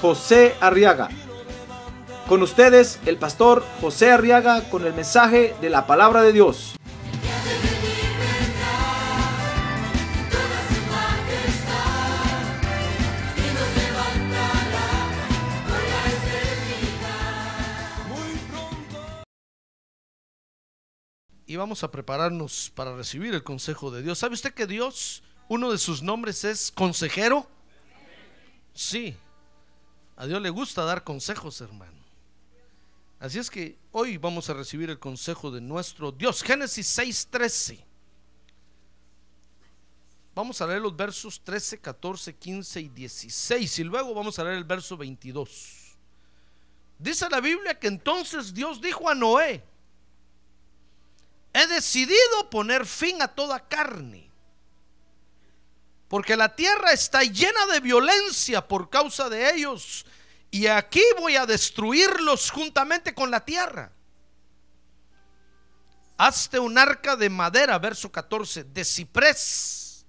José Arriaga. Con ustedes, el pastor José Arriaga con el mensaje de la palabra de Dios. y vamos a prepararnos para recibir el consejo de Dios. ¿Sabe usted que Dios, uno de sus nombres es consejero? Sí, a Dios le gusta dar consejos, hermano. Así es que hoy vamos a recibir el consejo de nuestro Dios. Génesis 6:13. Vamos a leer los versos 13, 14, 15 y 16 y luego vamos a leer el verso 22. Dice la Biblia que entonces Dios dijo a Noé, he decidido poner fin a toda carne, porque la tierra está llena de violencia por causa de ellos, y aquí voy a destruirlos juntamente con la tierra. Hazte un arca de madera, verso 14, de ciprés,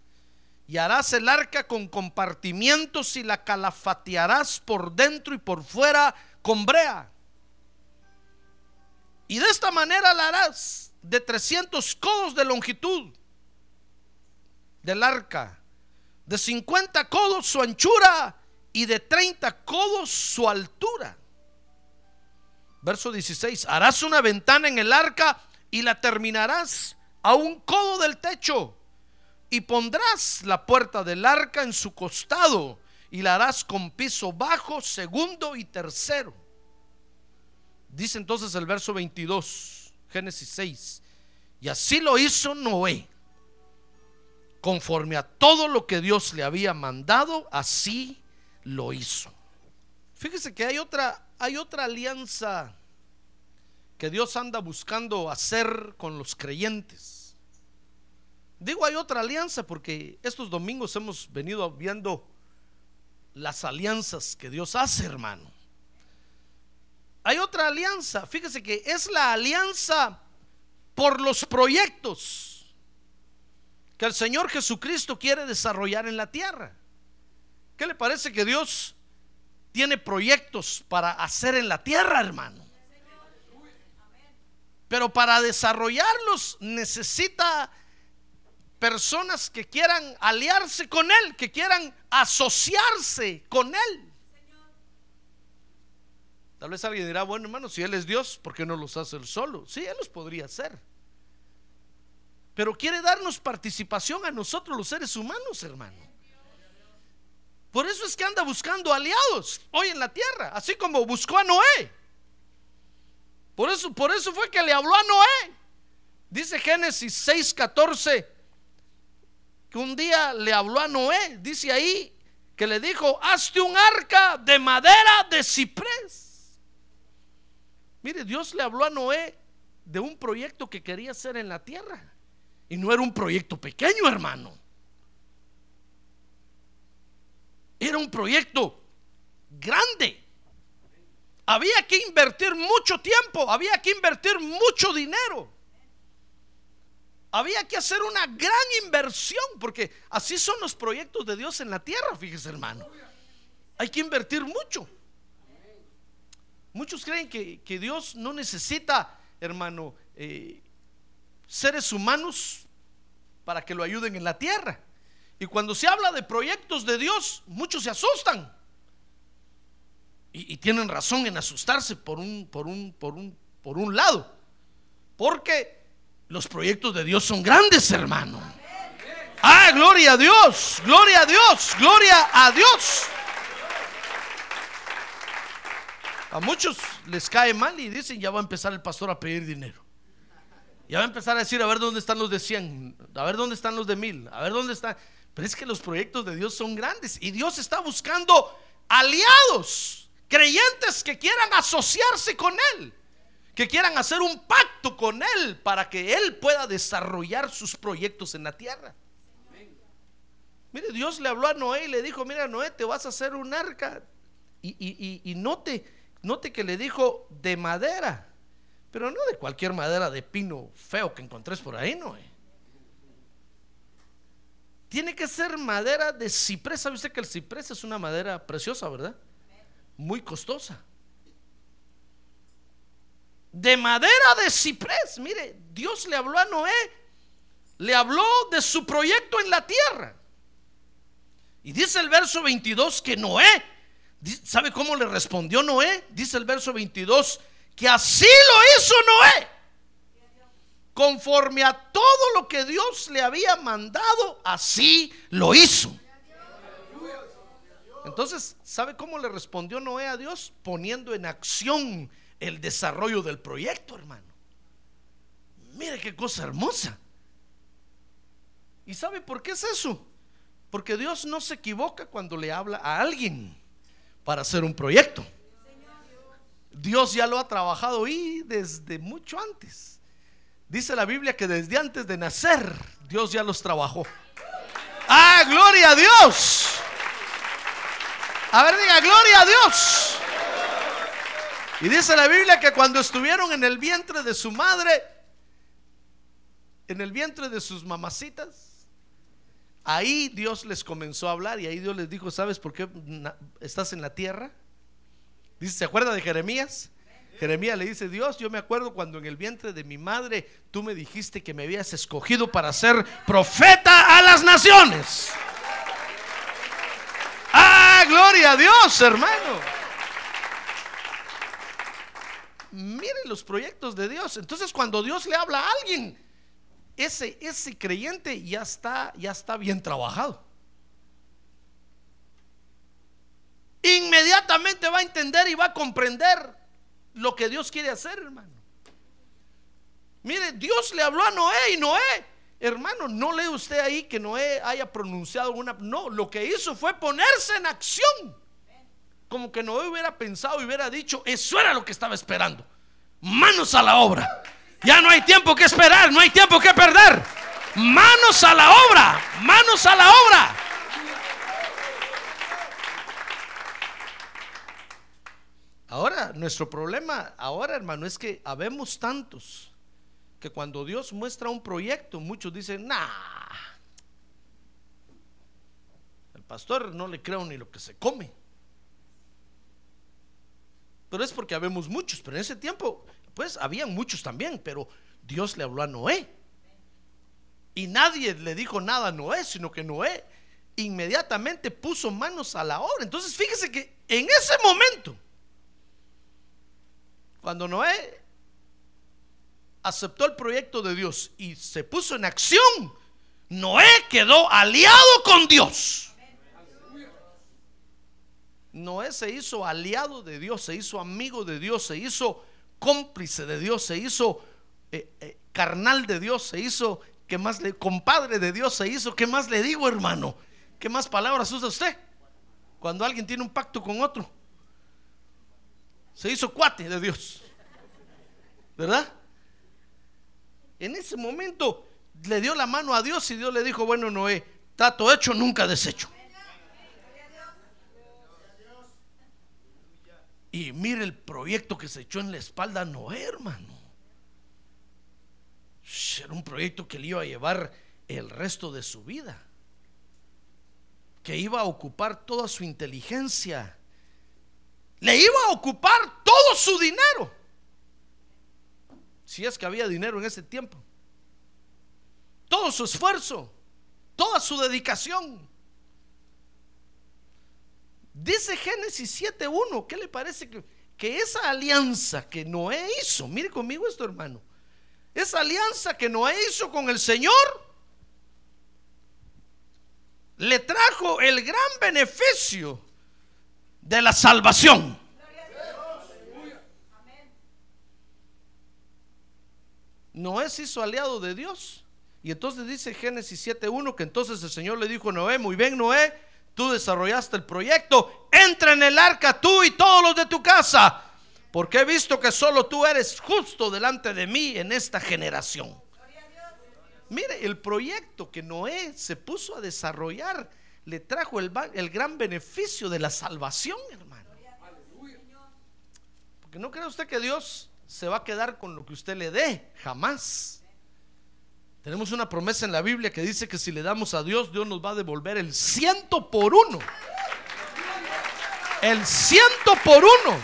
y harás el arca con compartimientos y la calafatearás por dentro y por fuera con brea. Y de esta manera la harás de 300 codos de longitud del arca, de 50 codos su anchura y de 30 codos su altura. Verso 16, harás una ventana en el arca y la terminarás a un codo del techo y pondrás la puerta del arca en su costado y la harás con piso bajo, segundo y tercero. Dice entonces el verso 22. Génesis 6. Y así lo hizo Noé. Conforme a todo lo que Dios le había mandado, así lo hizo. Fíjese que hay otra, hay otra alianza que Dios anda buscando hacer con los creyentes. Digo, hay otra alianza porque estos domingos hemos venido viendo las alianzas que Dios hace, hermano hay otra alianza. Fíjese que es la alianza por los proyectos que el Señor Jesucristo quiere desarrollar en la tierra. ¿Qué le parece que Dios tiene proyectos para hacer en la tierra, hermano? Pero para desarrollarlos necesita personas que quieran aliarse con Él, que quieran asociarse con Él. Tal vez alguien dirá, bueno hermano, si Él es Dios, ¿por qué no los hace Él solo? Sí, Él los podría hacer. Pero quiere darnos participación a nosotros los seres humanos, hermano. Por eso es que anda buscando aliados hoy en la tierra, así como buscó a Noé. Por eso, por eso fue que le habló a Noé. Dice Génesis 6:14 que un día le habló a Noé, dice ahí que le dijo, hazte un arca de madera de ciprés. Mire, Dios le habló a Noé de un proyecto que quería hacer en la tierra. Y no era un proyecto pequeño, hermano. Era un proyecto grande. Había que invertir mucho tiempo, había que invertir mucho dinero. Había que hacer una gran inversión, porque así son los proyectos de Dios en la tierra, fíjese hermano. Hay que invertir mucho. Muchos creen que, Dios no necesita, hermano, eh, seres humanos para que lo ayuden en la tierra. Y cuando se habla de proyectos de Dios, muchos se asustan. Y, tienen razón en asustarse por un, por, un, por, un, por un lado. Porque los proyectos de Dios son grandes, hermano. Ah, gloria a Dios, gloria a Dios, gloria a Dios. A muchos les cae mal y dicen, ya va a empezar el pastor a pedir dinero. Ya va a empezar a decir, a ver dónde están los de 100, a ver dónde están los de mil, a ver dónde están. Pero es que los proyectos de Dios son grandes y Dios está buscando aliados Creyentes que quieran asociarse con Él, que quieran hacer un pacto con Él para que Él pueda desarrollar sus proyectos en la tierra. Mire, Dios le habló a Noé y le dijo, mira Noé, te vas a hacer un arca. Y, y, y, y note, note que le dijo de madera, pero no de cualquier madera de pino feo que encontres por ahí, Noé. Tiene que ser madera de ciprés. ¿Sabe usted que el ciprés es una madera preciosa, verdad? Muy costosa. De madera de ciprés. Mire, Dios le habló a Noé. Le habló de su proyecto en la tierra. Y dice el verso 22 que Noé, ¿sabe cómo le respondió Noé? Dice el verso 22 que así lo hizo Noé conforme a todo lo que Dios le había mandado, así lo hizo. Entonces, ¿sabe cómo le respondió Noé a Dios? Poniendo en acción el desarrollo del proyecto, hermano. Mire qué cosa hermosa. ¿Y sabe por qué es eso? Porque Dios no se equivoca cuando le habla a alguien para hacer un proyecto. Dios ya lo ha trabajado ahí desde mucho antes. Dice la Biblia que desde antes de nacer Dios ya los trabajó. Ah, gloria a Dios. A ver, diga, gloria a Dios. Y dice la Biblia que cuando estuvieron en el vientre de su madre, en el vientre de sus mamacitas, ahí Dios les comenzó a hablar y ahí Dios les dijo, ¿sabes por qué estás en la tierra? Dice, ¿se acuerda de Jeremías? Jeremías le dice, Dios, yo me acuerdo cuando en el vientre de mi madre tú me dijiste que me habías escogido para ser profeta a las naciones. Ah, gloria a Dios, hermano. Mire los proyectos de Dios. Entonces cuando Dios le habla a alguien, ese, ese creyente ya está, ya está bien trabajado. Inmediatamente va a entender y va a comprender lo que Dios quiere hacer, hermano. Mire, Dios le habló a Noé y Noé, hermano, no lee usted ahí que Noé haya pronunciado una... No, lo que hizo fue ponerse en acción. Como que Noé hubiera pensado y hubiera dicho, eso era lo que estaba esperando. Manos a la obra. Ya no hay tiempo que esperar, no hay tiempo que perder. Manos a la obra, manos a la obra. Ahora, nuestro problema ahora, hermano, es que habemos tantos que cuando Dios muestra un proyecto, muchos dicen, nah, el pastor no le creo ni lo que se come. Pero es porque habemos muchos, pero en ese tiempo, pues habían muchos también, pero Dios le habló a Noé. Y nadie le dijo nada a Noé, sino que Noé inmediatamente puso manos a la obra. Entonces, fíjese que en ese momento, cuando Noé aceptó el proyecto de Dios y se puso en acción, Noé quedó aliado con Dios. Noé se hizo aliado de Dios, se hizo amigo de Dios, se hizo cómplice de Dios, se hizo eh, eh, carnal de Dios, se hizo, ¿qué más le, compadre de Dios, se hizo, ¿qué más le digo hermano? ¿Qué más palabras usa usted? Cuando alguien tiene un pacto con otro se hizo cuate de Dios. ¿Verdad? En ese momento le dio la mano a Dios y Dios le dijo, bueno, Noé, trato hecho, nunca deshecho. Y mire el proyecto que se echó en la espalda a Noé, hermano. Era un proyecto que le iba a llevar el resto de su vida. Que iba a ocupar toda su inteligencia le iba a ocupar todo su dinero. Si es que había dinero en ese tiempo. Todo su esfuerzo, toda su dedicación. Dice Génesis 7.1, ¿qué le parece que, que esa alianza que Noé hizo, mire conmigo esto hermano, esa alianza que Noé hizo con el Señor, le trajo el gran beneficio de la salvación. Noé se hizo aliado de Dios. Y entonces dice Génesis 7.1 que entonces el Señor le dijo a Noé, muy bien Noé, tú desarrollaste el proyecto, entra en el arca tú y todos los de tu casa, porque he visto que solo tú eres justo delante de mí en esta generación. Mire, el proyecto que Noé se puso a desarrollar le trajo el, gran beneficio de la salvación, hermano. Porque no cree usted que Dios se va a quedar con lo que usted le dé, jamás. Tenemos una promesa en la Biblia que dice que si le damos a Dios, Dios nos va a devolver el ciento por uno. El ciento por uno.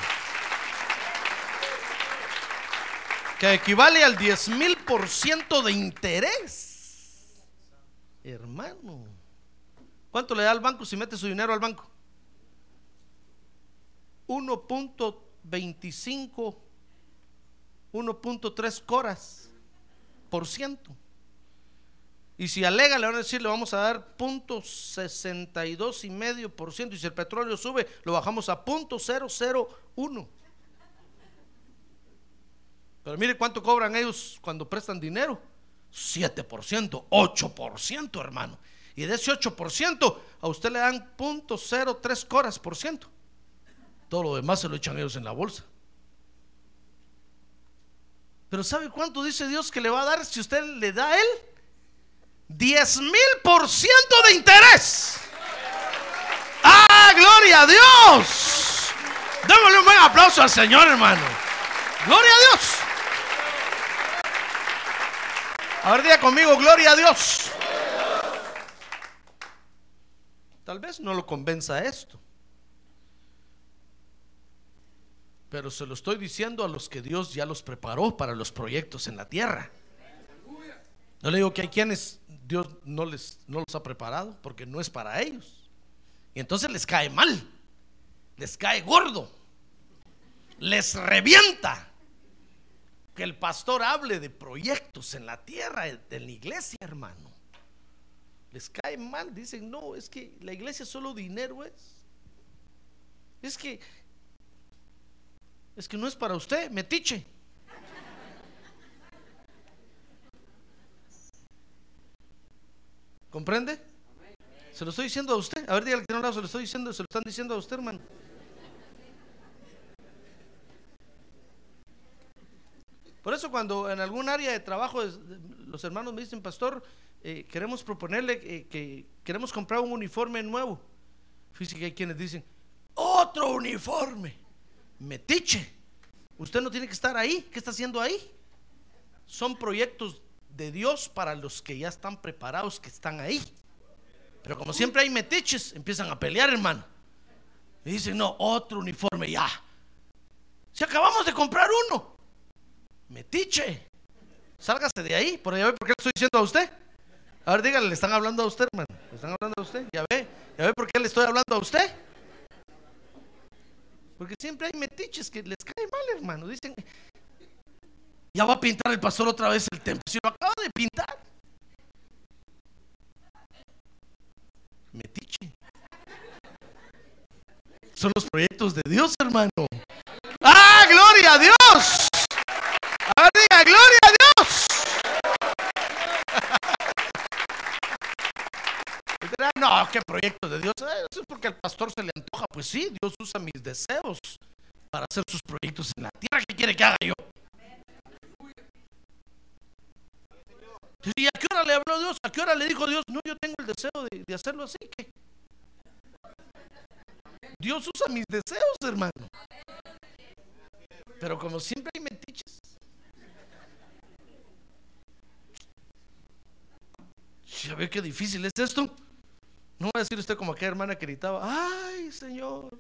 Que equivale al diez mil por ciento de interés. Hermano. ¿Cuánto le da al banco si mete su dinero al banco? 1.25, 1.3 coras por ciento. Y si alega, le van a decir, le vamos a dar punto 62 y medio por ciento. Y si el petróleo sube, lo bajamos a punto 001. Pero mire cuánto cobran ellos cuando prestan dinero. 7%, 8%, hermano. Y de ese 8%, a usted le dan punto 03 coras por ciento. Todo lo demás se lo echan ellos en la bolsa. Pero ¿sabe cuánto dice Dios que le va a dar si usted le da a él? 10 mil por ciento de interés. ¡Ah, gloria a Dios! Démosle un buen aplauso al Señor, hermano. ¡Gloria a Dios! A ver, diga conmigo, gloria a Dios. Tal vez no lo convenza esto. Pero se lo estoy diciendo a los que Dios ya los preparó para los proyectos en la tierra. No le digo que hay quienes Dios no les no los ha preparado porque no es para ellos. Y entonces les cae mal. Les cae gordo. Les revienta que el pastor hable de proyectos en la tierra, de la iglesia, hermano. Les cae mal, dicen, no, es que la iglesia solo dinero es. Es que, es que no es para usted, metiche. ¿Comprende? Se lo estoy diciendo a usted. A ver, dígale que un lado, se lo estoy diciendo, se lo están diciendo a usted, hermano. Por eso cuando en algún área de trabajo los hermanos me dicen, pastor, eh, queremos proponerle eh, que queremos comprar un uniforme nuevo. Fíjese que hay quienes dicen, otro uniforme. Metiche. Usted no tiene que estar ahí. ¿Qué está haciendo ahí? Son proyectos de Dios para los que ya están preparados, que están ahí. Pero como siempre hay metiches, empiezan a pelear, hermano. Y dicen, no, otro uniforme ya. Si acabamos de comprar uno. Metiche. Sálgase de ahí. Por ve por qué le estoy diciendo a usted. A ver, dígale, le están hablando a usted, hermano. Le están hablando a usted. Ya ve. Ya ve por qué le estoy hablando a usted. Porque siempre hay metiches que les cae mal, hermano. Dicen, ya va a pintar el pastor otra vez el templo. Si lo acaba de pintar. Metiche. Son los proyectos de Dios, hermano. ¡Ah, gloria a Dios! Ahora diga, gloria a Dios. Y dirá, no, qué proyecto de Dios. Eh, Eso es porque al pastor se le antoja. Pues sí, Dios usa mis deseos para hacer sus proyectos en la tierra. ¿Qué quiere que haga yo? ¿Y a qué hora le habló Dios? ¿A qué hora le dijo Dios? No, yo tengo el deseo de, hacerlo así. ¿qué? Dios usa mis deseos, hermano. Pero como siempre hay metiches. Ya ve qué difícil es esto. No va a decir usted como aquella hermana que gritaba, ay Señor,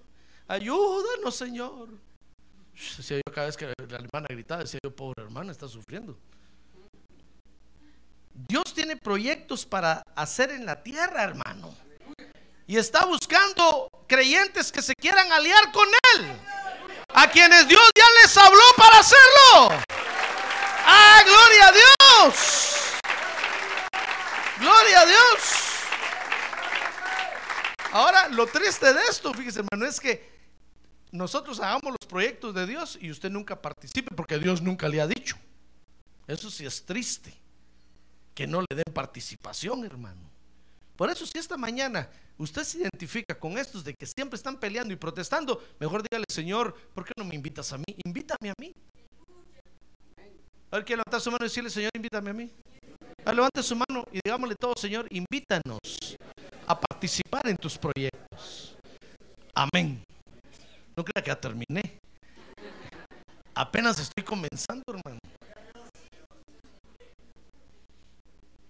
ayúdanos Señor. Decía yo cada vez que la hermana gritaba, decía yo, pobre hermana, está sufriendo. Dios tiene proyectos para hacer en la tierra, hermano. Y está buscando creyentes que se quieran aliar con Él. A quienes Dios ya les habló para hacerlo. ¡Ah, gloria a Dios! ¡Gloria a Dios! Ahora, lo triste de esto, fíjese, hermano, es que nosotros hagamos los proyectos de Dios y usted nunca participe porque Dios nunca le ha dicho. Eso sí es triste. Que no le den participación, hermano. Por eso si esta mañana usted se identifica con estos de que siempre están peleando y protestando, mejor dígale, Señor, ¿por qué no me invitas a mí? Invítame a mí. A ver, quiere levantar su mano y decirle, Señor, invítame a mí. A ver, levante su mano y digámosle todo, Señor, invítanos a participar en tus proyectos. Amén. No crea que ya terminé. Apenas estoy comenzando, hermano.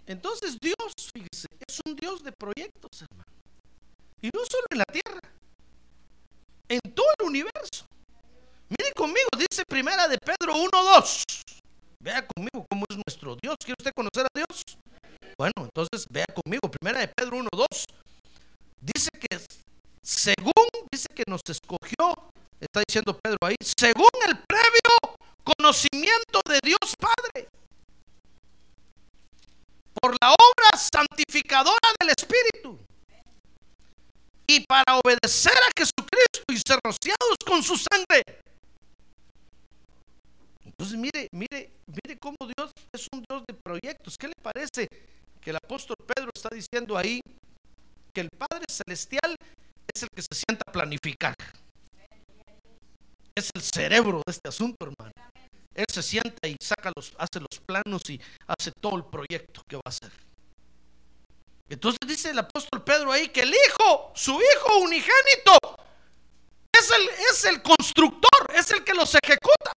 Entonces Dios, fíjese, es un Dios de proyectos, hermano. Y no solo en la tierra, en todo el universo. Mire conmigo, dice primera de Pedro 1.2. Vea conmigo cómo es nuestro Dios. ¿Quiere usted conocer a Dios? Bueno, entonces vea conmigo, primera de Pedro 1.2. Dice que según, dice que nos escogió, está diciendo Pedro ahí, según el previo conocimiento de Dios Padre por la obra santificadora del Espíritu y para obedecer a Jesucristo y ser rociados con su sangre. Entonces mire, mire, mire cómo Dios es un Dios de proyectos. ¿Qué le parece que el apóstol Pedro está diciendo ahí que el Padre Celestial es el que se sienta a planificar? Es el cerebro de este asunto, hermano. Él se sienta y saca los, hace los planos y hace todo el proyecto que va a hacer. Entonces dice el apóstol Pedro ahí que el hijo, su hijo unigénito, es el, es el constructor, es el que los ejecuta.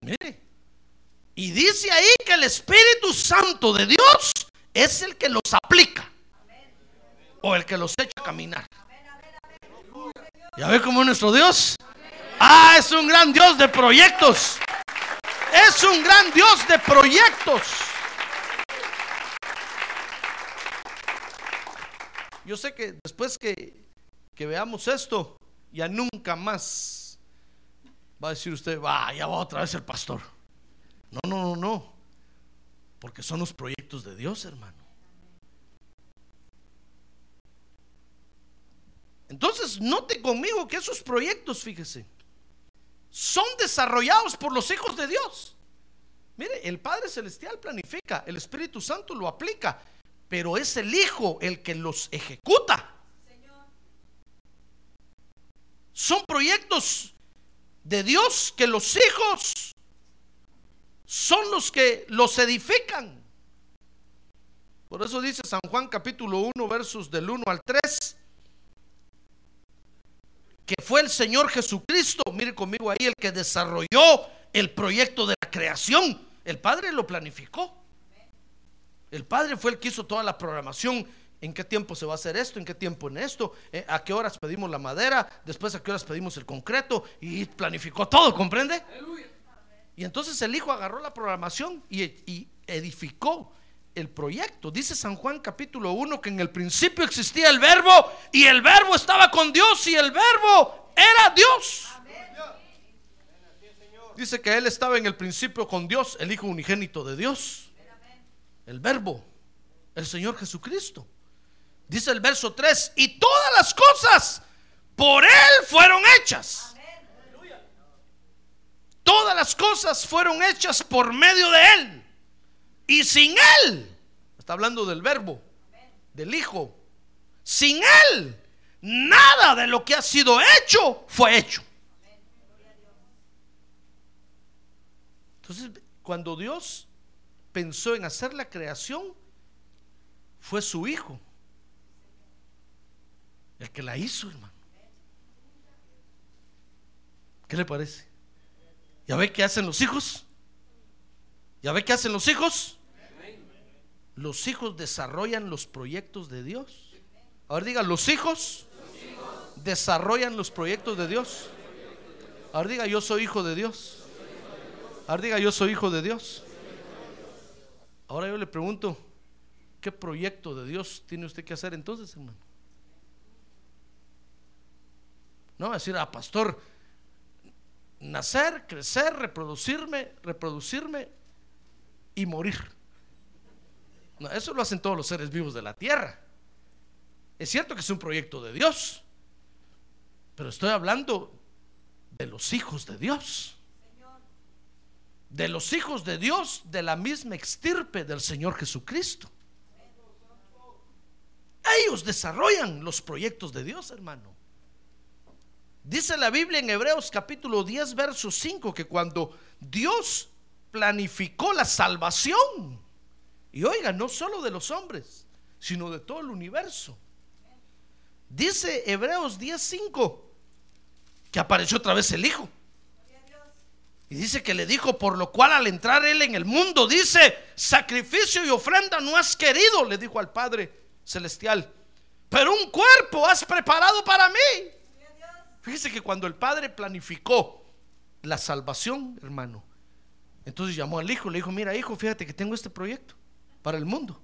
Mire. Y dice ahí que el Espíritu Santo de Dios es el que los aplica. O el que los echa a caminar. ¿Ya ve cómo es nuestro Dios? Ah, es un gran Dios de proyectos. Es un gran Dios de proyectos. Yo sé que después que, que veamos esto, ya nunca más va a decir usted, va, ya va otra vez el pastor. No, no, no, no. Porque son los proyectos de Dios, hermano. Entonces, note conmigo que esos proyectos, fíjese, son desarrollados por los hijos de Dios. Mire, el Padre Celestial planifica, el Espíritu Santo lo aplica, pero es el Hijo el que los ejecuta. Son proyectos de Dios que los hijos son los que los edifican. Por eso dice San Juan capítulo 1 versos del 1 al 3 que fue el Señor Jesucristo, mire conmigo ahí, el que desarrolló el proyecto de la creación. El Padre lo planificó. El Padre fue el que hizo toda la programación. ¿En qué tiempo se va a hacer esto? ¿En qué tiempo en esto? Eh, ¿A qué horas pedimos la madera? Después a qué horas pedimos el concreto? Y planificó todo, ¿comprende? Y entonces el Hijo agarró la programación y, edificó el proyecto. Dice San Juan capítulo 1 que en el principio existía el verbo y el verbo estaba con Dios y el verbo era Dios. Dice que Él estaba en el principio con Dios, el Hijo unigénito de Dios. El verbo, el Señor Jesucristo. Dice el verso 3, y todas las cosas por Él fueron hechas. Todas las cosas fueron hechas por medio de Él. Y sin Él, está hablando del verbo, del Hijo, sin Él, nada de lo que ha sido hecho fue hecho. Entonces, cuando Dios pensó en hacer la creación, fue su Hijo el que la hizo, hermano. ¿Qué le parece? ¿Ya ve qué hacen los hijos? ¿Ya ve qué hacen los hijos? los hijos desarrollan los proyectos de Dios. Ahora diga, los hijos, desarrollan los proyectos de Dios. Ahora diga, yo soy hijo de Dios. Ahora diga, yo soy hijo de Dios. Ahora yo le pregunto, ¿qué proyecto de Dios tiene usted que hacer entonces, hermano? No, decir, ah, pastor, nacer, crecer, reproducirme, reproducirme y morir eso lo hacen todos los seres vivos de la tierra. Es cierto que es un proyecto de Dios, pero estoy hablando de los hijos de Dios. De los hijos de Dios de la misma extirpe del Señor Jesucristo. Ellos desarrollan los proyectos de Dios, hermano. Dice la Biblia en Hebreos capítulo 10, verso 5, que cuando Dios planificó la salvación, y oiga, no solo de los hombres, sino de todo el universo. Dice Hebreos 10:5 que apareció otra vez el Hijo. Y dice que le dijo, por lo cual al entrar él en el mundo, dice, sacrificio y ofrenda no has querido, le dijo al Padre Celestial, pero un cuerpo has preparado para mí. Fíjese que cuando el Padre planificó la salvación, hermano, entonces llamó al Hijo, le dijo, mira hijo, fíjate que tengo este proyecto para el mundo.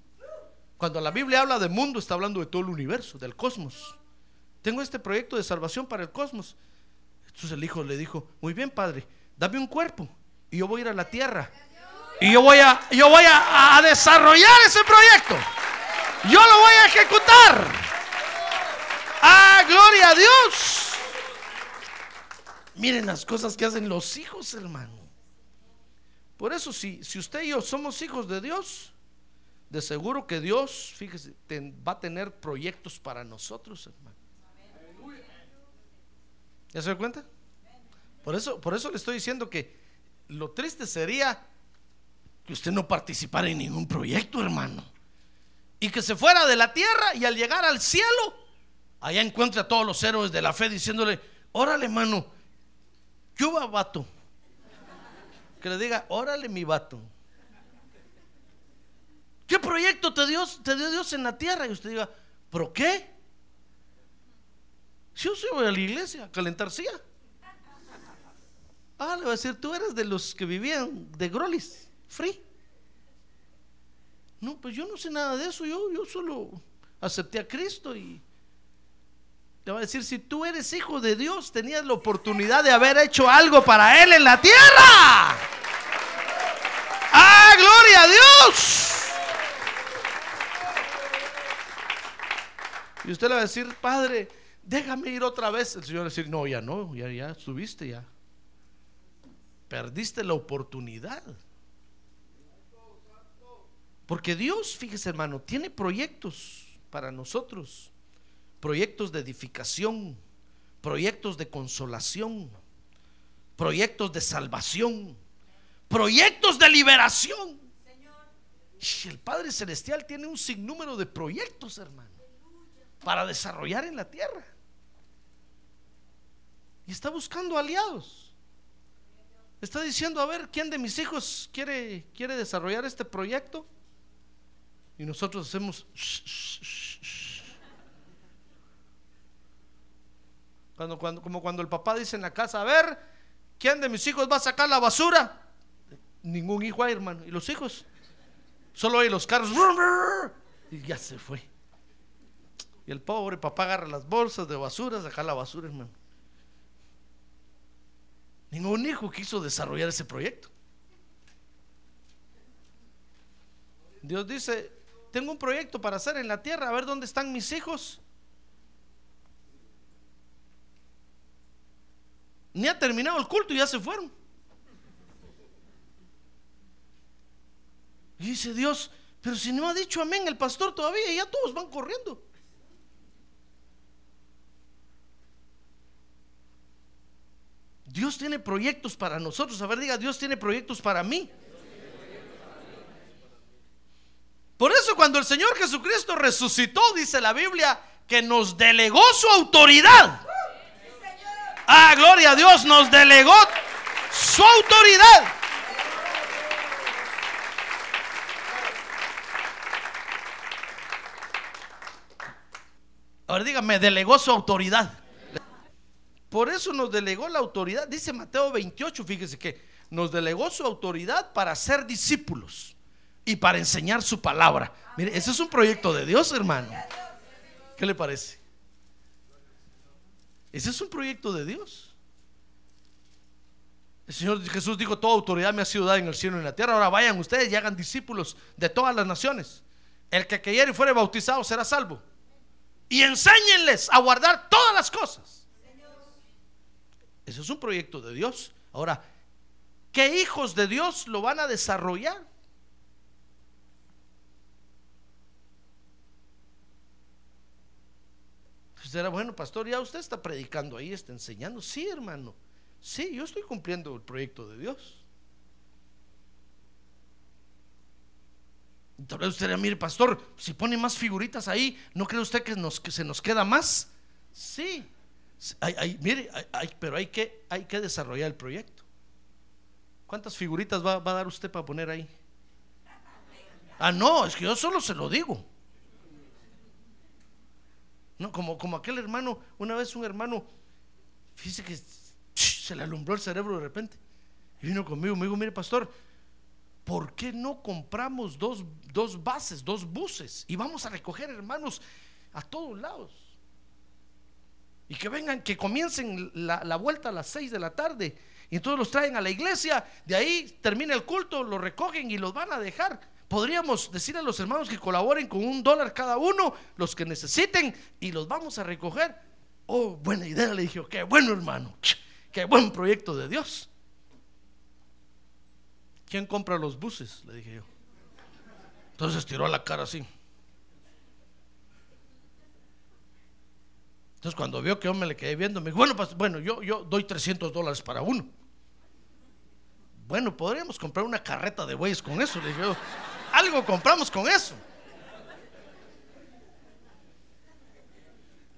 Cuando la Biblia habla de mundo, está hablando de todo el universo, del cosmos. Tengo este proyecto de salvación para el cosmos. Entonces el hijo le dijo, muy bien padre, dame un cuerpo y yo voy a ir a la tierra. Y yo voy a, yo voy a, a desarrollar ese proyecto. Yo lo voy a ejecutar. Ah, gloria a Dios. Miren las cosas que hacen los hijos, hermano. Por eso, si, si usted y yo somos hijos de Dios, de seguro que Dios, fíjese, va a tener proyectos para nosotros, hermano. ¿Ya se da cuenta? Por eso, por eso le estoy diciendo que lo triste sería que usted no participara en ningún proyecto, hermano. Y que se fuera de la tierra y al llegar al cielo, allá encuentre a todos los héroes de la fe diciéndole, órale, hermano, ¿qué hubo, vato? Que le diga, órale, mi vato. ¿Qué proyecto te dio, te dio Dios en la tierra? Y usted diga, ¿pero qué? Si yo sí voy a la iglesia calentar silla. Ah, le voy a decir, tú eres de los que vivían de Grolis, free. No, pues yo no sé nada de eso, yo, yo solo acepté a Cristo y le va a decir, si tú eres hijo de Dios, tenías la oportunidad de haber hecho algo para Él en la tierra. ¡Ah, gloria a Dios! Y usted le va a decir, Padre, déjame ir otra vez. El Señor va a decir, no, ya no, ya, ya subiste, ya. Perdiste la oportunidad. Porque Dios, fíjese hermano, tiene proyectos para nosotros. Proyectos de edificación, proyectos de consolación, proyectos de salvación, proyectos de liberación. El Padre Celestial tiene un sinnúmero de proyectos, hermano, para desarrollar en la tierra. Y está buscando aliados. Está diciendo, a ver, ¿quién de mis hijos quiere, quiere desarrollar este proyecto? Y nosotros hacemos... "Shh, shh, shh, shh". Cuando, cuando, como cuando el papá dice en la casa, a ver, ¿quién de mis hijos va a sacar la basura? Ningún hijo hay, hermano. ¿Y los hijos? Solo hay los carros. Y ya se fue. Y el pobre papá agarra las bolsas de basura, saca la basura, hermano. Ningún hijo quiso desarrollar ese proyecto. Dios dice, tengo un proyecto para hacer en la tierra, a ver dónde están mis hijos. Ni ha terminado el culto y ya se fueron. Y dice Dios, pero si no ha dicho amén el pastor todavía, ya todos van corriendo. Dios tiene proyectos para nosotros. A ver, diga, Dios tiene proyectos para mí. Por eso cuando el Señor Jesucristo resucitó, dice la Biblia, que nos delegó su autoridad. Ah, gloria a Dios, nos delegó su autoridad. Ahora dígame, delegó su autoridad. Por eso nos delegó la autoridad. Dice Mateo 28, fíjese que nos delegó su autoridad para ser discípulos y para enseñar su palabra. Mire, ese es un proyecto de Dios, hermano. ¿Qué le parece? Ese es un proyecto de Dios. El Señor Jesús dijo, toda autoridad me ha sido dada en el cielo y en la tierra. Ahora vayan ustedes y hagan discípulos de todas las naciones. El que creyere y fuere bautizado será salvo. Y enséñenles a guardar todas las cosas. Ese es un proyecto de Dios. Ahora, ¿qué hijos de Dios lo van a desarrollar? Bueno, pastor, ya usted está predicando ahí, está enseñando. Sí, hermano. Sí, yo estoy cumpliendo el proyecto de Dios. Entonces usted dirá, mire, pastor, si pone más figuritas ahí, ¿no cree usted que, nos, que se nos queda más? Sí. Hay, hay- mire, pero hay que, hay que desarrollar el proyecto. ¿Cuántas figuritas va, va a dar usted para poner ahí? Ah, no, es que yo solo se lo digo. No, como, como aquel hermano, una vez un hermano, fíjese que se le alumbró el cerebro de repente. Y vino conmigo, me dijo, mire pastor, ¿por qué no compramos dos, dos bases, dos buses? Y vamos a recoger hermanos a todos lados. Y que vengan, que comiencen la, la vuelta a las seis de la tarde. Y entonces los traen a la iglesia. De ahí termina el culto, los recogen y los van a dejar. Podríamos decir a los hermanos que colaboren con un dólar cada uno, los que necesiten, y los vamos a recoger. Oh, buena idea, le dije, qué bueno hermano, qué buen proyecto de Dios. ¿Quién compra los buses? Le dije yo. Entonces tiró la cara así. Entonces cuando vio que yo me le quedé viendo, me dijo, bueno, bueno, yo, yo doy 300 dólares para uno. Bueno, podríamos comprar una carreta de bueyes con eso. Le dije yo, algo compramos con eso.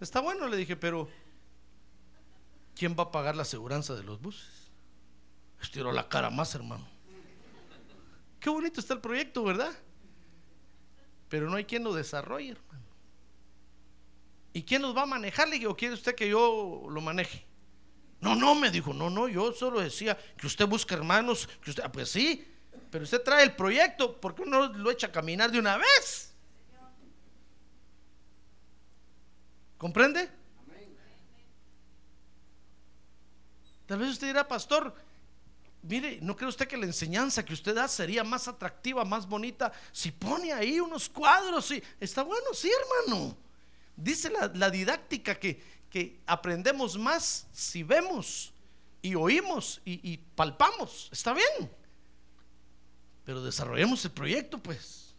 Está bueno, le dije, pero ¿quién va a pagar la aseguranza de los buses? Estiró la cara más, hermano. Qué bonito está el proyecto, ¿verdad? Pero no hay quien lo desarrolle, hermano. ¿Y quién los va a manejar? Le dije, ¿o quiere usted que yo lo maneje? No, no, me dijo, no, no, yo solo decía que usted busca hermanos, que usted, ah, pues sí, pero usted trae el proyecto, ¿por qué no lo echa a caminar de una vez? ¿Comprende? Tal vez usted dirá, pastor, mire, ¿no cree usted que la enseñanza que usted da sería más atractiva, más bonita si pone ahí unos cuadros? Y está bueno, sí, hermano. Dice la, didáctica que, que aprendemos más si vemos y oímos y palpamos. Está bien. Pero desarrollemos el proyecto, pues.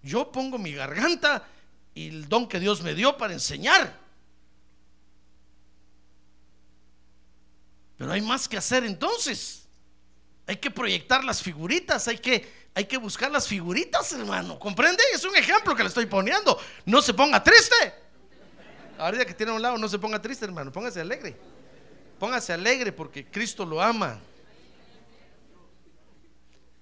Yo pongo mi garganta y el don que Dios me dio para enseñar. Pero hay más que hacer entonces. Hay que proyectar las figuritas, hay que, hay que buscar las figuritas, hermano. ¿Comprende? Es un ejemplo que le estoy poniendo. No se ponga triste. Ahorita que tiene a un lado, no se ponga triste, hermano. Póngase alegre. Póngase alegre porque Cristo lo ama.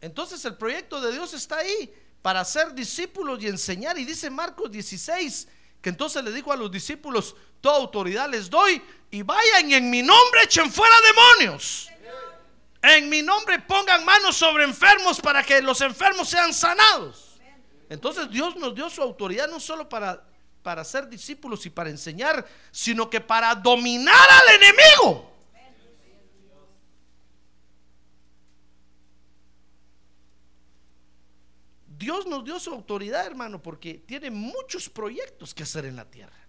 Entonces el proyecto de Dios está ahí para ser discípulos y enseñar. Y dice Marcos 16 que entonces le dijo a los discípulos, toda autoridad les doy y vayan y en mi nombre echen fuera demonios. En mi nombre pongan manos sobre enfermos para que los enfermos sean sanados. Entonces Dios nos dio su autoridad no solo para, para ser discípulos y para enseñar, sino que para dominar al enemigo. Dios nos dio su autoridad, hermano, porque tiene muchos proyectos que hacer en la tierra.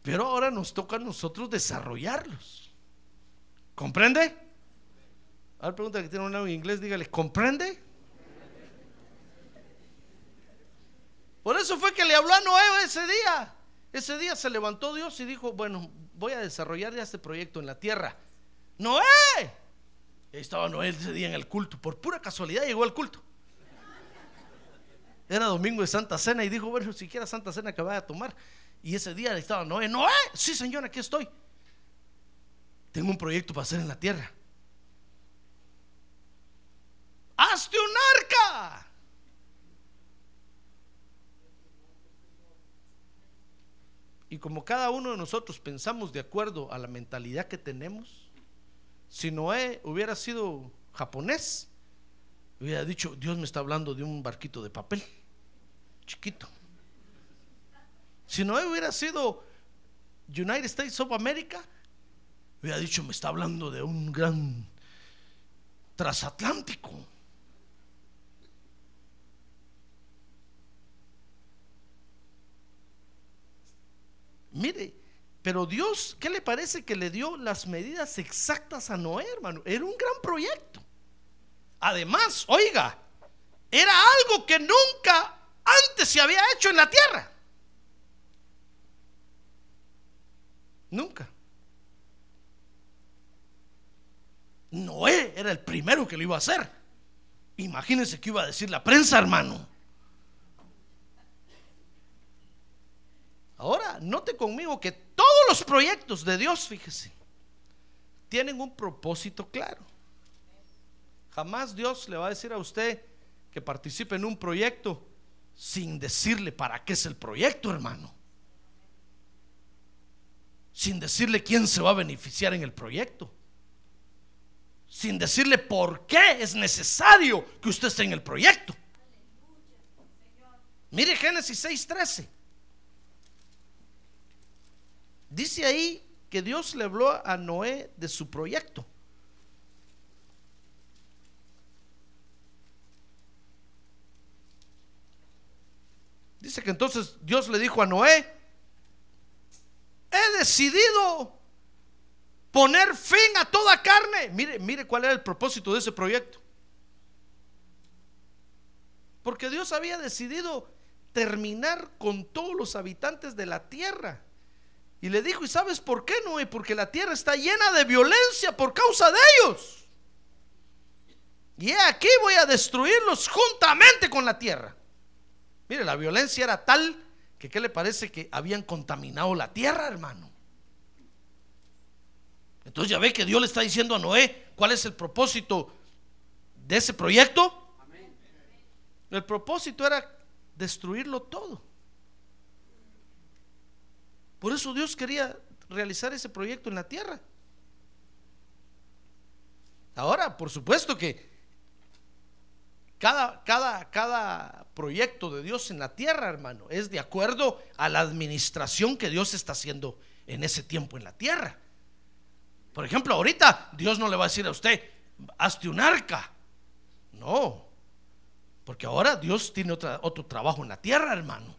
Pero ahora nos toca a nosotros desarrollarlos. ¿Comprende? Ahora pregunta que tiene un lado en inglés, dígale, ¿comprende? Por eso fue que le habló a Noé ese día. Ese día se levantó Dios y dijo, bueno, voy a desarrollar ya este proyecto en la tierra. Noé. Estaba Noé ese día en el culto. Por pura casualidad llegó al culto. Era domingo de Santa Cena y dijo, bueno, siquiera Santa Cena que vaya a tomar. Y ese día estaba Noé, Noé, sí señor, aquí estoy. Tengo un proyecto para hacer en la tierra. Hazte un arca. Y como cada uno de nosotros pensamos de acuerdo a la mentalidad que tenemos, si Noé hubiera sido japonés, hubiera dicho, Dios me está hablando de un barquito de papel, chiquito. Si Noé hubiera sido United States of America, hubiera dicho, me está hablando de un gran transatlántico. Mire, pero Dios, ¿qué le parece que le dio las medidas exactas a Noé, hermano? Era un gran proyecto. Además, oiga, era algo que nunca antes se había hecho en la tierra. Nunca. Noé era el primero que lo iba a hacer. Imagínense que iba a decir la prensa, hermano. Ahora, note conmigo que todos los proyectos de Dios, fíjese, tienen un propósito claro. Jamás Dios le va a decir a usted que participe en un proyecto sin decirle para qué es el proyecto, hermano. Sin decirle quién se va a beneficiar en el proyecto. Sin decirle por qué es necesario que usted esté en el proyecto. Mire Génesis 6:13. Dice ahí que Dios le habló a Noé de su proyecto. Dice que entonces Dios le dijo a Noé, he decidido poner fin a toda carne. Mire, mire cuál era el propósito de ese proyecto. Porque Dios había decidido terminar con todos los habitantes de la tierra. Y le dijo, ¿y sabes por qué, Noé? Porque la tierra está llena de violencia por causa de ellos. Y aquí voy a destruirlos juntamente con la tierra. Mire, la violencia era tal que, ¿qué le parece que habían contaminado la tierra, hermano? Entonces ya ve que Dios le está diciendo a Noé cuál es el propósito de ese proyecto. El propósito era destruirlo todo. Por eso Dios quería realizar ese proyecto en la tierra. Ahora, por supuesto que cada, cada, cada proyecto de Dios en la tierra, hermano, es de acuerdo a la administración que Dios está haciendo en ese tiempo en la tierra. Por ejemplo, ahorita Dios no le va a decir a usted, hazte un arca. No, porque ahora Dios tiene otro trabajo en la tierra, hermano.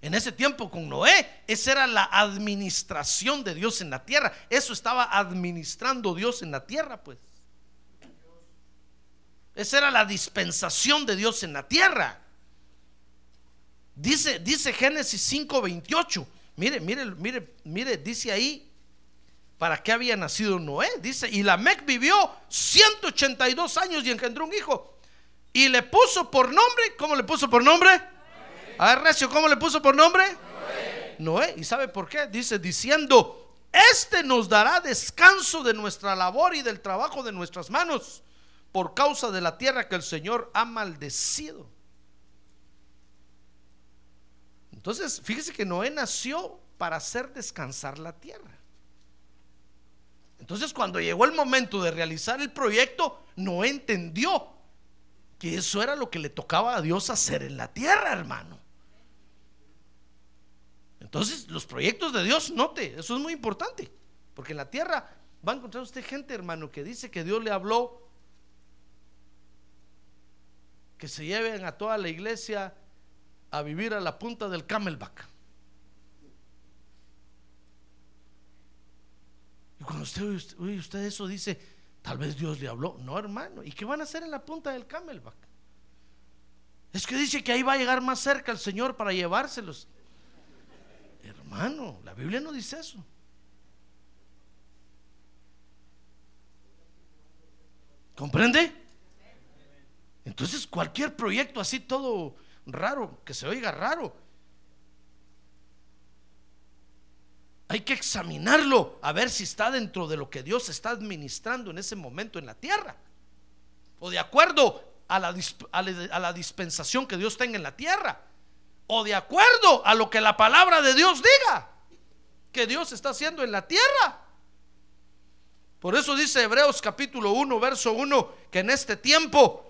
En ese tiempo con Noé, esa era la administración de Dios en la tierra. Eso estaba administrando Dios en la tierra, pues. Esa era la dispensación de Dios en la tierra. Dice, dice Génesis 5:28. Mire, mire, mire, mire, dice ahí para qué había nacido Noé. Dice, y Lamec vivió 182 años y engendró un hijo. Y le puso por nombre, ¿cómo le puso por nombre? A ver, Recio, ¿cómo le puso por nombre? Noé. Noé. ¿Y sabe por qué? Dice, diciendo, este nos dará descanso de nuestra labor y del trabajo de nuestras manos por causa de la tierra que el Señor ha maldecido. Entonces, fíjese que Noé nació para hacer descansar la tierra. Entonces, cuando llegó el momento de realizar el proyecto, Noé entendió que eso era lo que le tocaba a Dios hacer en la tierra, hermano. Entonces, los proyectos de Dios, note, eso es muy importante. Porque en la tierra va a encontrar usted gente, hermano, que dice que Dios le habló que se lleven a toda la iglesia a vivir a la punta del Camelback. Y cuando usted oye usted eso, dice, tal vez Dios le habló. No, hermano. ¿Y qué van a hacer en la punta del Camelback? Es que dice que ahí va a llegar más cerca el Señor para llevárselos. Hermano, la Biblia no dice eso. ¿Comprende? Entonces cualquier proyecto así todo raro, que se oiga raro, hay que examinarlo a ver si está dentro de lo que Dios está administrando en ese momento en la tierra. O de acuerdo a la, dispensación que Dios tenga en la tierra o de acuerdo a lo que la palabra de Dios diga que Dios está haciendo en la tierra. Por eso dice Hebreos capítulo 1, verso 1, que en este tiempo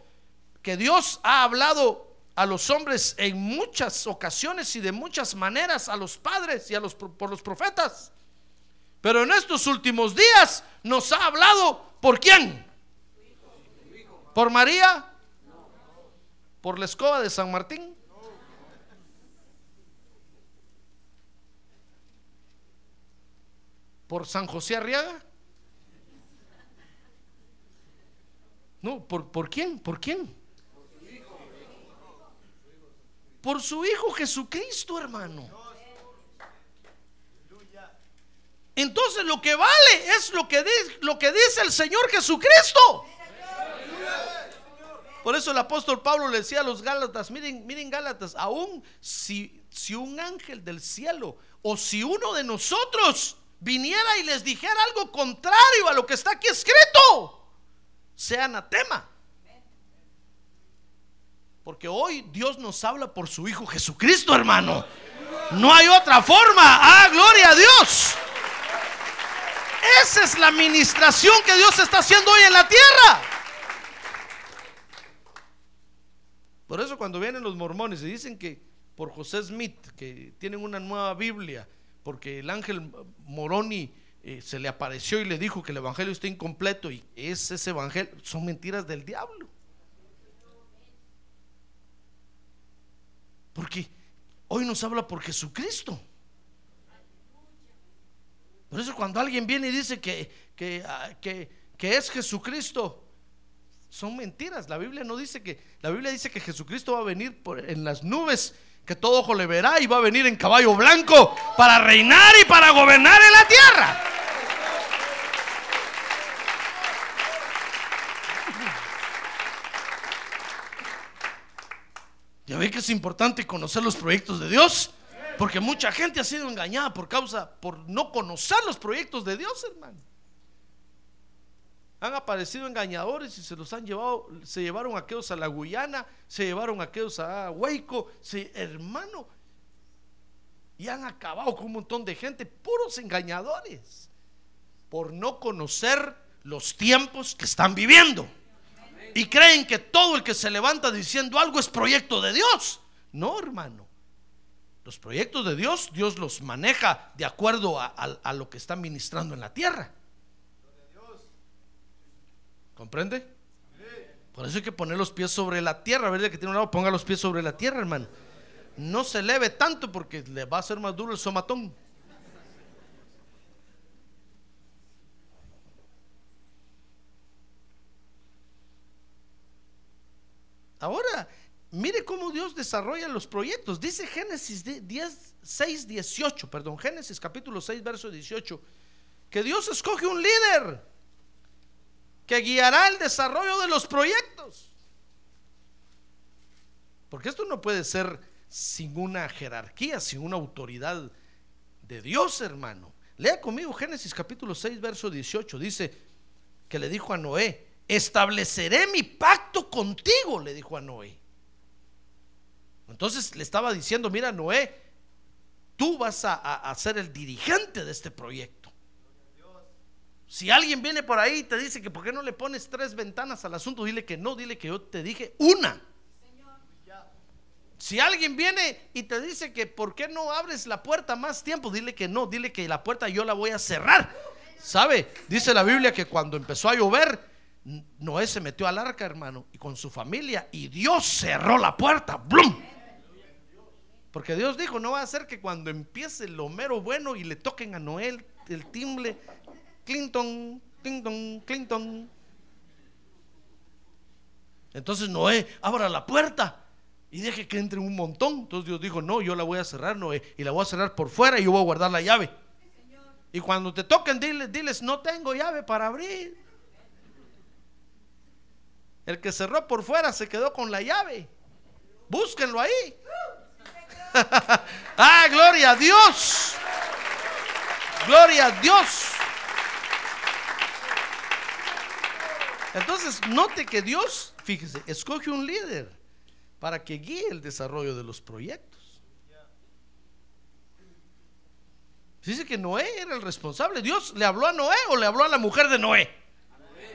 que Dios ha hablado a los hombres en muchas ocasiones y de muchas maneras, a los padres y a los por los profetas. Pero en estos últimos días nos ha hablado por quién? ¿Por María? ¿Por la escoba de San Martín? ¿Por San José Arriaga? No, ¿por, ¿por quién? ¿Por quién? Por su Hijo Jesucristo, hermano. Entonces lo que vale es lo que, dice, lo que dice el Señor Jesucristo. Por eso el apóstol Pablo le decía a los Gálatas, miren, miren Gálatas, aún si, si un ángel del cielo o si uno de nosotros viniera y les dijera algo contrario a lo que está aquí escrito, sea anatema. Porque hoy Dios nos habla por su Hijo Jesucristo, hermano. No hay otra forma. Ah, gloria a Dios. Esa es la administración que Dios está haciendo hoy en la tierra. Por eso cuando vienen los mormones y dicen que por José Smith, que tienen una nueva Biblia, porque el ángel Moroni eh, se le apareció y le dijo que el evangelio está incompleto y es ese evangelio, son mentiras del diablo. Porque hoy nos habla por Jesucristo. Por eso cuando alguien viene y dice que, ah, que, que es Jesucristo, son mentiras. La Biblia no dice que, la Biblia dice que Jesucristo va a venir por, en las nubes, que todo ojo le verá y va a venir en caballo blanco para reinar y para gobernar en la tierra. Ya ve que es importante conocer los proyectos de Dios. Porque mucha gente ha sido engañada por causa, por no conocer los proyectos de Dios, hermano. Han aparecido engañadores y se los han llevado, se llevaron a aquellos a la Guyana, se llevaron a aquellos a Hueco, hermano, y han acabado con un montón de gente, puros engañadores, por no conocer los tiempos que están viviendo. Y creen que todo el que se levanta diciendo algo es proyecto de Dios. No, hermano. Los proyectos de Dios, Dios los maneja de acuerdo a, lo que está ministrando en la tierra. ¿Comprende? Por eso hay que poner los pies sobre la tierra. ¿Verdad que tiene un lado? Ponga los pies sobre la tierra, hermano. No se eleve tanto porque le va a hacer más duro el somatón. Ahora, mire cómo Dios desarrolla los proyectos. Dice Génesis 10, 6, 18, perdón, Génesis capítulo 6, verso 18, que Dios escoge un líder que guiará el desarrollo de los proyectos. Porque esto no puede ser sin una jerarquía, sin una autoridad de Dios, hermano. Lea conmigo Génesis capítulo 6, verso 18. Dice que le dijo a Noé, estableceré mi pacto contigo, le dijo a Noé. Entonces le estaba diciendo, mira Noé, tú vas a, ser el dirigente de este proyecto. Si alguien viene por ahí y te dice que por qué no le pones tres ventanas al asunto, dile que no, dile que yo te dije una. Si alguien viene y te dice que por qué no abres la puerta más tiempo, dile que no, dile que la puerta yo la voy a cerrar. ¿Sabe? Dice la Biblia que cuando empezó a llover, Noé se metió al arca, hermano, y con su familia, y Dios cerró la puerta. ¡Blum! Porque Dios dijo, no va a ser que cuando empiece lo mero bueno y le toquen a Noé el timbre, Clinton, Clinton, Clinton. Entonces Noé, abra la puerta y deje que entre un montón. Entonces Dios dijo, no, yo la voy a cerrar, Noé, y la voy a cerrar por fuera y yo voy a guardar la llave. Y cuando te toquen, diles, diles, no tengo llave para abrir. El que cerró por fuera se quedó con la llave. Búsquenlo ahí. ah, gloria a Dios. Gloria a Dios. Entonces, note que Dios, fíjese, escoge un líder para que guíe el desarrollo de los proyectos. Dice que Noé era el responsable. Dios le habló a Noé o le habló a la mujer de Noé.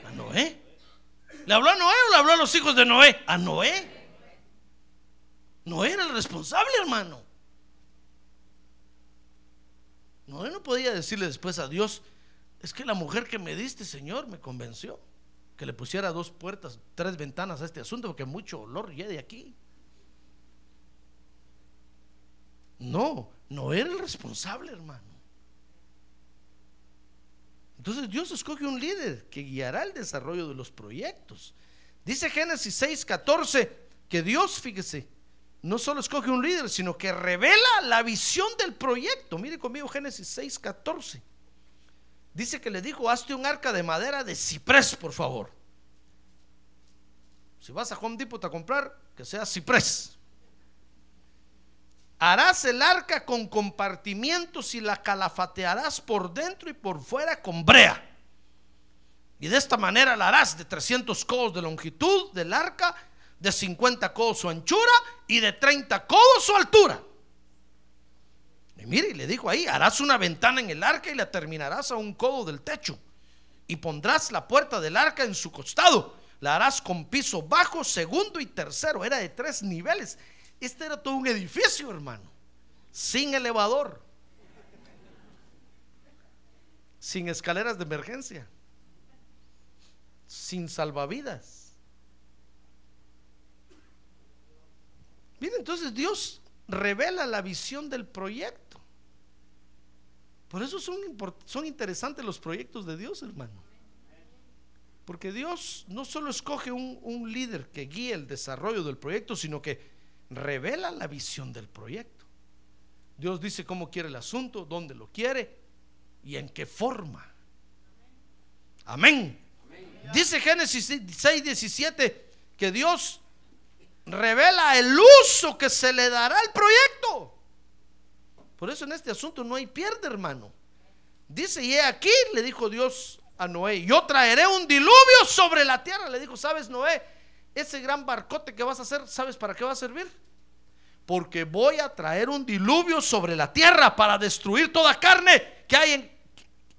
A Noé. ¿Le habló a Noé o le habló a los hijos de Noé? A Noé. Noé era el responsable, hermano. Noé no podía decirle después a Dios, es que la mujer que me diste, Señor, me convenció que le pusiera dos puertas, tres ventanas a este asunto, porque mucho olor ya de aquí. No, no era el responsable, hermano. Entonces Dios escoge un líder que guiará el desarrollo de los proyectos. Dice Génesis 6:14 que Dios, fíjese, no solo escoge un líder, sino que revela la visión del proyecto. Mire conmigo Génesis 6:14. Dice que le dijo, hazte un arca de madera de ciprés, por favor. Si vas a Home Depot a comprar, que sea ciprés. Harás el arca con compartimientos y la calafatearás por dentro y por fuera con brea. Y de esta manera la harás de 300 codos de longitud del arca, de 50 codos su anchura y de 30 codos su altura. Y mire, le dijo ahí, harás una ventana en el arca y la terminarás a un codo del techo. Y pondrás la puerta del arca en su costado. La harás con piso bajo, segundo y tercero. Era de tres niveles. Este era todo un edificio, hermano. Sin elevador. Sin escaleras de emergencia. Sin salvavidas. Mire, entonces Dios revela la visión del proyecto. Por eso son, son interesantes los proyectos de Dios, hermano. Porque Dios no solo escoge un, un líder que guíe el desarrollo del proyecto, sino que revela la visión del proyecto. Dios dice cómo quiere el asunto, dónde lo quiere y en qué forma. Amén. Dice Génesis 6, 17 que Dios revela el uso que se le dará al proyecto. Por eso en este asunto no hay pierde, hermano. Dice, y he aquí, le dijo Dios a Noé, yo traeré un diluvio sobre la tierra. Le dijo, ¿sabes, Noé? Ese gran barcote que vas a hacer, ¿sabes para qué va a servir? Porque voy a traer un diluvio sobre la tierra para destruir toda carne que hay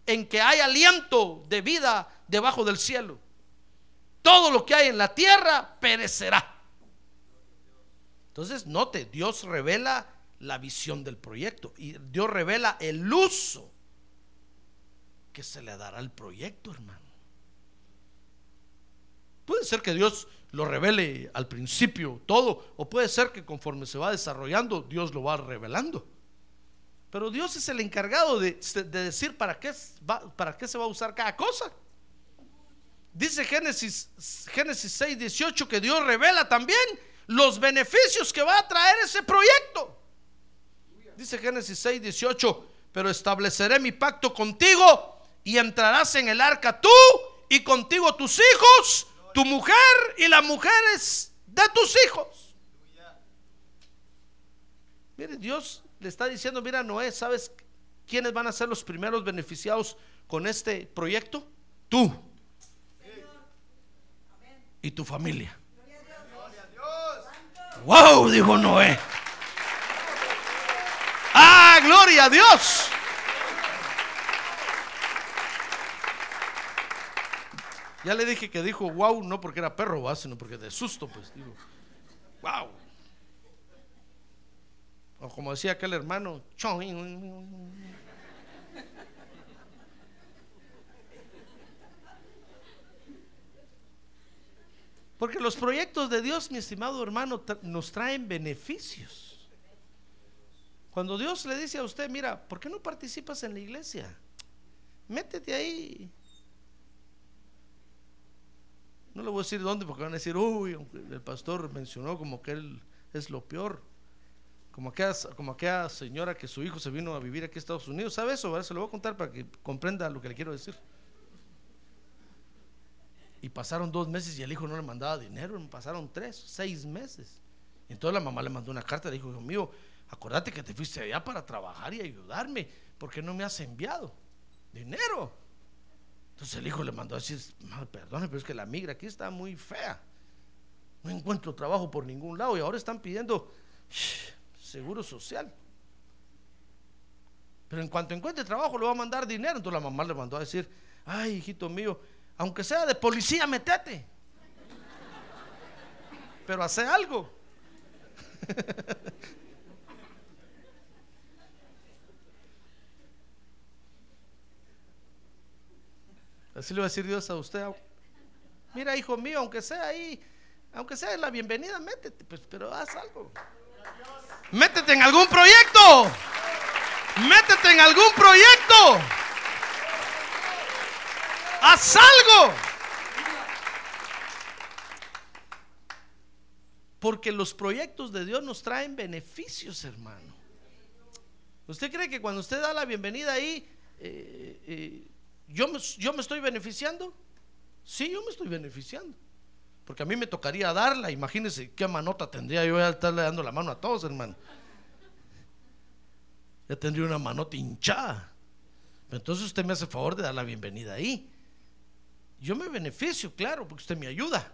en, que hay aliento de vida debajo del cielo. Todo lo que hay en la tierra perecerá. Entonces, note, Dios revela la visión del proyecto. Y Dios revela el uso que se le dará al proyecto, hermano. Puede ser que Dios lo revele al principio todo, o puede ser que conforme se va desarrollando, Dios lo va revelando. Pero Dios es el encargado de, decir para qué, para qué se va a usar cada cosa. Dice Génesis, Génesis 6, 18 que Dios revela también los beneficios que va a traer ese proyecto. Dice Génesis 6, 18, pero estableceré mi pacto contigo y entrarás en el arca tú y contigo tus hijos, tu mujer y las mujeres de tus hijos. Mire, Dios le está diciendo, mira Noé, ¿sabes quiénes van a ser los primeros beneficiados con este proyecto? Tú y tu familia. Wow, dijo Noé. Ah, gloria a Dios. Ya le dije que dijo wow, no porque era perro, sino porque de susto, pues digo, wow. O como decía aquel hermano, Porque los proyectos de Dios, mi estimado hermano, nos traen beneficios. Cuando Dios le dice a usted, mira, ¿por qué no participas en la iglesia? Métete ahí. No le voy a decir dónde porque van a decir, uy, el pastor mencionó como que él es lo peor. Como aquella, como aquella señora que su hijo se vino a vivir aquí a Estados Unidos. ¿Sabe eso? Se lo voy a contar para que comprenda lo que le quiero decir. Y pasaron dos meses y el hijo no le mandaba dinero. Pasaron tres, seis meses. Entonces la mamá le mandó una carta. Le dijo, hijo mío, Acuérdate que te fuiste allá para trabajar y ayudarme. ¿Por qué no me has enviado dinero? Entonces el hijo le mandó a decir, perdone, pero es que la migra aquí está muy fea. No encuentro trabajo por ningún lado y ahora están pidiendo seguro social. Pero en cuanto encuentre trabajo le va a mandar dinero. Entonces la mamá le mandó a decir, ay, hijito mío, aunque sea de policía, metete. Pero hace algo. Así le va a decir Dios a usted. Mira, hijo mío, aunque sea ahí, aunque sea la bienvenida, métete, pues, pero haz algo. Métete en algún proyecto. Métete en algún proyecto. Haz algo. Porque los proyectos de Dios nos traen beneficios, hermano. ¿Usted cree que cuando usted da la bienvenida ahí, eh, eh, ¿yo me, estoy beneficiando? Sí, yo me estoy beneficiando. Porque a mí me tocaría darla. Imagínense qué manota tendría yo a estarle dando la mano a todos, hermano. Ya tendría una manota hinchada. Entonces usted me hace favor de dar la bienvenida ahí. Yo me beneficio, claro, porque usted me ayuda.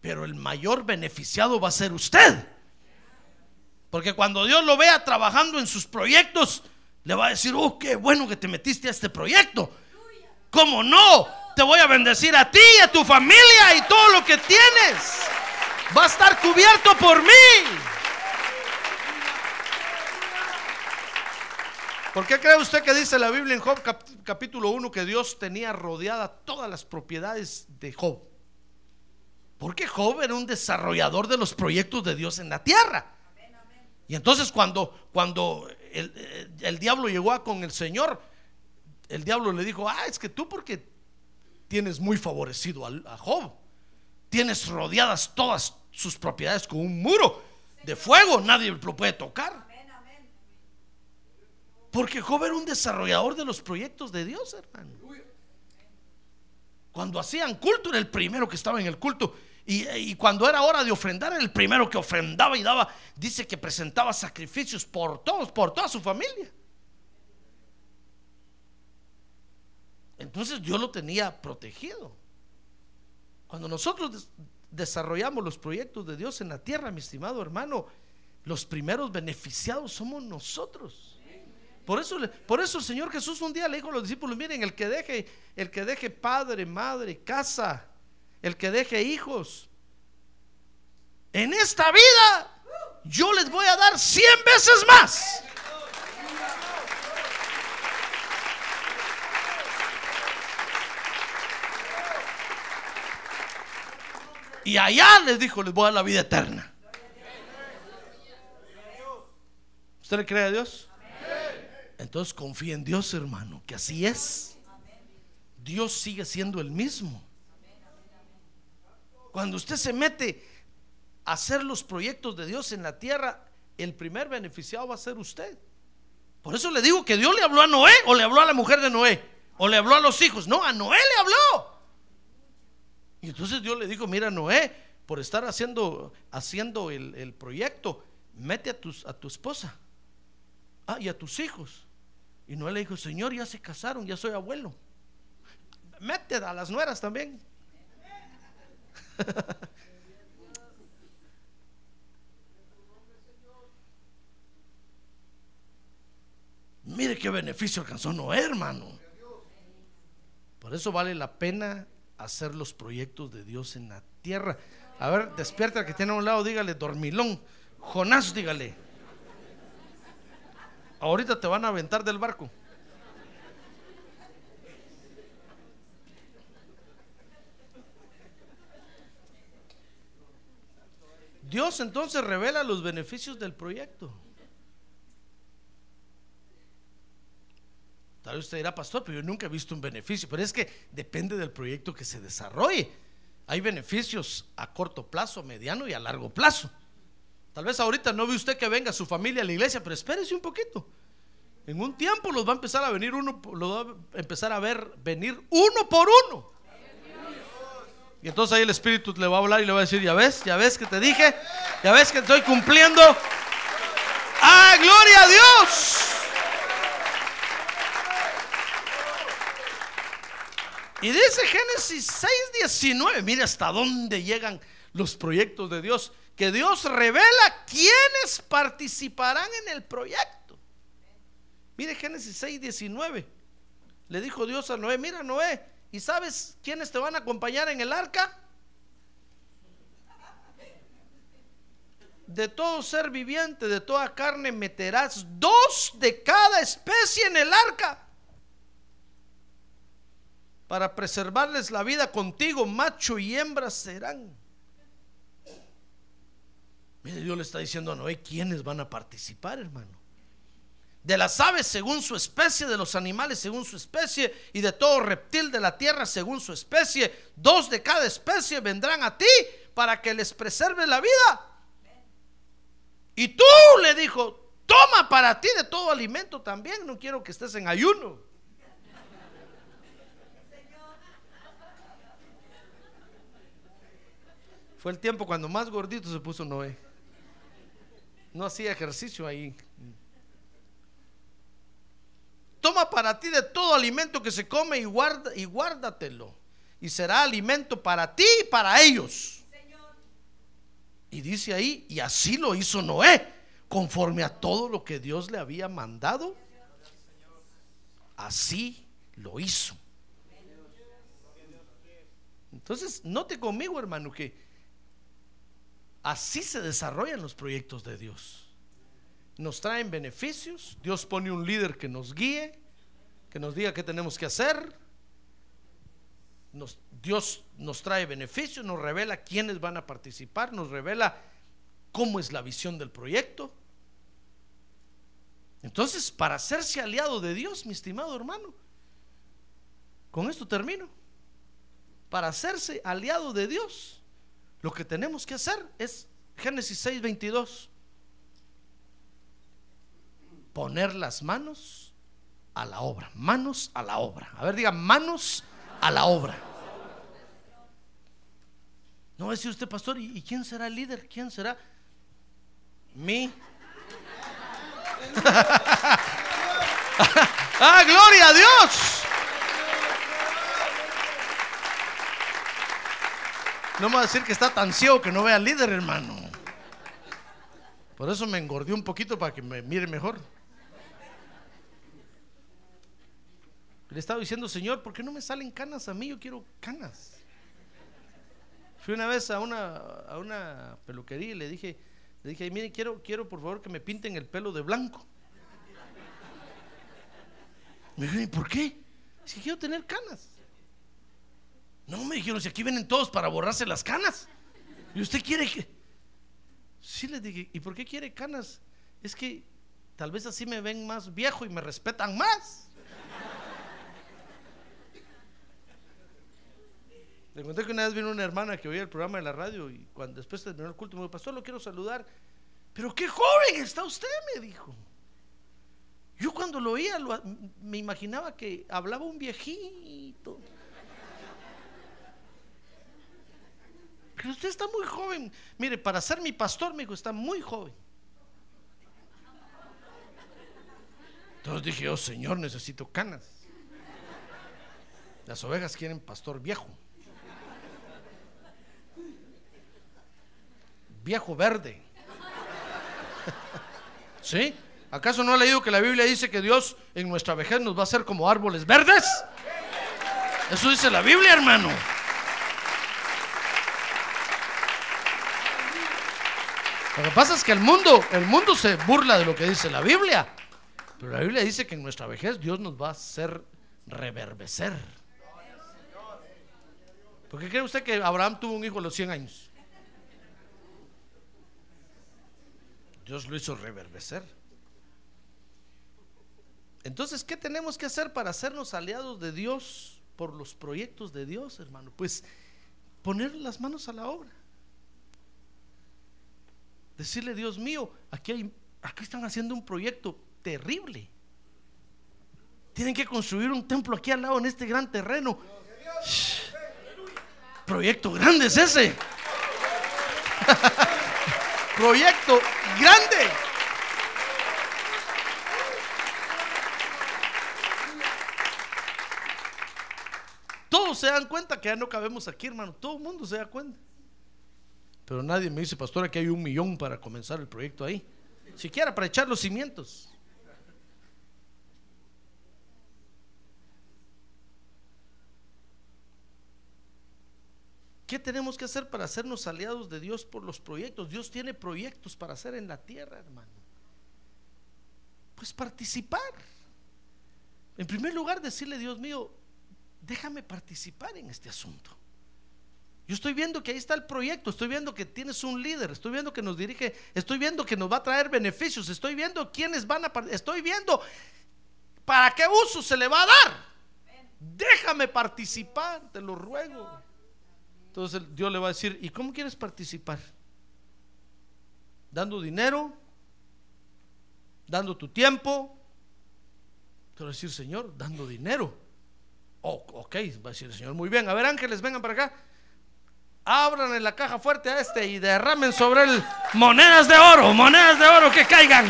Pero el mayor beneficiado va a ser usted. Porque cuando Dios lo vea trabajando en sus proyectos, le va a decir, oh, qué bueno que te metiste a este proyecto. ¿Cómo no? Te voy a bendecir a ti y a tu familia y todo lo que tienes. Va a estar cubierto por mí. ¿Por qué cree usted que dice la Biblia en Job capítulo 1 que Dios tenía rodeada todas las propiedades de Job? Porque Job era un desarrollador de los proyectos de Dios en la tierra. Y entonces cuando, cuando el, diablo llegó a con el Señor, el diablo le dijo, ah, es que tú porque tienes muy favorecido a, a Job, tienes rodeadas todas sus propiedades con un muro de fuego, nadie lo puede tocar. Porque Job era un desarrollador de los proyectos de Dios, hermano. Cuando hacían culto era el primero que estaba en el culto. Y, cuando era hora de ofrendar, era el primero que ofrendaba y daba. Dice que presentaba sacrificios por todos, por toda su familia. Entonces Dios lo tenía protegido. Cuando nosotros desarrollamos los proyectos de Dios en la tierra, mi estimado hermano, los primeros beneficiados somos nosotros. Por eso, por eso el Señor Jesús un día le dijo a los discípulos, miren, el que deje, el que deje padre, madre, casa, el que deje hijos, en esta vida yo les voy a dar cien veces más. Y allá les dijo, les voy a dar la vida eterna. ¿Usted le cree a Dios? Entonces confía en Dios, hermano, que así es. Dios sigue siendo el mismo. Cuando usted se mete a hacer los proyectos de Dios en la tierra, el primer beneficiado va a ser usted. Por eso le digo que Dios le habló a Noé o le habló a la mujer de Noé o le habló a los hijos. No, a Noé le habló. Y entonces Dios le dijo, mira Noé, por estar haciendo, haciendo el, proyecto, mete a, tus, a tu esposa Ah, y a tus hijos. Y Noé le dijo, Señor, ya se casaron, ya soy abuelo. Mete a las nueras también. Mire qué beneficio alcanzó Noé, hermano. Por eso vale la pena hacer los proyectos de Dios en la tierra. A ver, despierta que tiene a un lado, dígale, dormilón. Jonás, dígale. Ahorita te van a aventar del barco. Dios entonces revela los beneficios del proyecto. Tal vez usted dirá, pastor, pero yo nunca he visto un beneficio. Pero es que depende del proyecto que se desarrolle. Hay beneficios a corto plazo, mediano y a largo plazo. Tal vez ahorita no ve usted que venga su familia a la iglesia, pero espérese un poquito. En un tiempo los va a empezar a venir uno, los va a empezar a ver venir uno por uno. Y entonces ahí el Espíritu le va a hablar y le va a decir, ya ves, ya ves que te dije, ya ves que estoy cumpliendo. ¡Ah, gloria a Dios! Y dice Génesis 6, 19, mire hasta dónde llegan los proyectos de Dios que Dios revela quiénes participarán en el proyecto. Mire Génesis 6, 19. Le dijo Dios a Noé, mira Noé, ¿y sabes quiénes te van a acompañar en el arca? De todo ser viviente, de toda carne, meterás dos de cada especie en el arca para preservarles la vida contigo, macho y hembra serán. Mire, Dios le está diciendo a Noé quiénes van a participar, hermano de las aves según su especie, de los animales según su especie, y de todo reptil de la tierra según su especie. Dos de cada especie vendrán a ti para que les preserve la vida. Y tú le dijo, toma para ti de todo alimento también, no quiero que estés en ayuno. Fue el tiempo cuando más gordito se puso Noé. No hacía ejercicio ahí para ti de todo alimento que se come y, guarda, y guárdatelo. Y será alimento para ti y para ellos. Y dice ahí, y así lo hizo Noé, conforme a todo lo que Dios le había mandado. Así lo hizo. Entonces, note conmigo, hermano, que así se desarrollan los proyectos de Dios. Nos traen beneficios, Dios pone un líder que nos guíe, que nos diga qué tenemos que hacer. Dios nos trae beneficios, nos revela quiénes van a participar, nos revela cómo es la visión del proyecto. Entonces, para hacerse aliado de Dios, mi estimado hermano, con esto termino. Para hacerse aliado de Dios, lo que tenemos que hacer es Génesis 6, 22. Poner las manos a la obra. Manos a la obra. A ver, diga manos a la obra. No va a decir usted, pastor, ¿y, quién será el líder? ¿Quién será? Mi. ¡Ah, gloria a Dios! No me va a decir que está tan ciego que no vea líder, hermano. Por eso me engordé un poquito para que me mire mejor. Le estaba diciendo, Señor, ¿por qué no me salen canas a mí? Yo quiero canas. Fui una vez a una, a una peluquería y le dije, le dije, mire, quiero, quiero por favor que me pinten el pelo de blanco. Me dijeron, ¿por qué? Si quiero tener canas. No, me dijeron, si aquí vienen todos para borrarse las canas. ¿Y usted quiere que.? Sí, le dije, ¿y por qué quiere canas? Es que tal vez así me ven más viejo y me respetan más. Le conté que una vez vino una hermana que oía el programa de la radio y cuando después terminó el culto me dijo, pastor, lo quiero saludar. Pero qué joven está usted, me dijo. Yo cuando lo oía me imaginaba que hablaba un viejito. Pero usted está muy joven. Mire, para ser mi pastor, me dijo, está muy joven. Entonces dije, oh Señor, necesito canas. Las ovejas quieren pastor viejo. Viejo verde. ¿Sí? ¿Acaso no ha leído que la Biblia dice que Dios en nuestra vejez nos va a hacer como árboles verdes? Eso dice la Biblia, hermano. Lo que pasa es que el mundo, el mundo se burla de lo que dice la Biblia. Pero la Biblia dice que en nuestra vejez Dios nos va a hacer reverdecer. ¿Por qué cree usted que Abraham tuvo un hijo a los 100 años? Dios lo hizo reverdecer. Entonces, ¿qué tenemos que hacer para hacernos aliados de Dios por los proyectos de Dios, hermano? Pues poner las manos a la obra. Decirle, Dios mío, aquí, hay, aquí están haciendo un proyecto terrible. Tienen que construir un templo aquí al lado en este gran terreno. proyecto grande es ese. proyecto grande. Todos se dan cuenta que ya no cabemos aquí, hermano. Todo el mundo se da cuenta. Pero nadie me dice, pastor, que hay un millón para comenzar el proyecto ahí. Siquiera para echar los cimientos. ¿Qué tenemos que hacer para hacernos aliados de Dios por los proyectos? Dios tiene proyectos para hacer en la tierra, hermano. Pues participar. En primer lugar, decirle, Dios mío, déjame participar en este asunto. Yo estoy viendo que ahí está el proyecto, estoy viendo que tienes un líder, estoy viendo que nos dirige, estoy viendo que nos va a traer beneficios, estoy viendo quiénes van a, estoy viendo para qué uso se le va a dar. Déjame participar, te lo ruego. Entonces Dios le va a decir, ¿y cómo quieres participar? ¿Dando dinero? ¿Dando tu tiempo? Te va a decir, Señor, dando dinero. Oh, ok, va a decir el Señor, muy bien. A ver, ángeles, vengan para acá. Abran la caja fuerte a este y derramen sobre él monedas de oro, monedas de oro que caigan.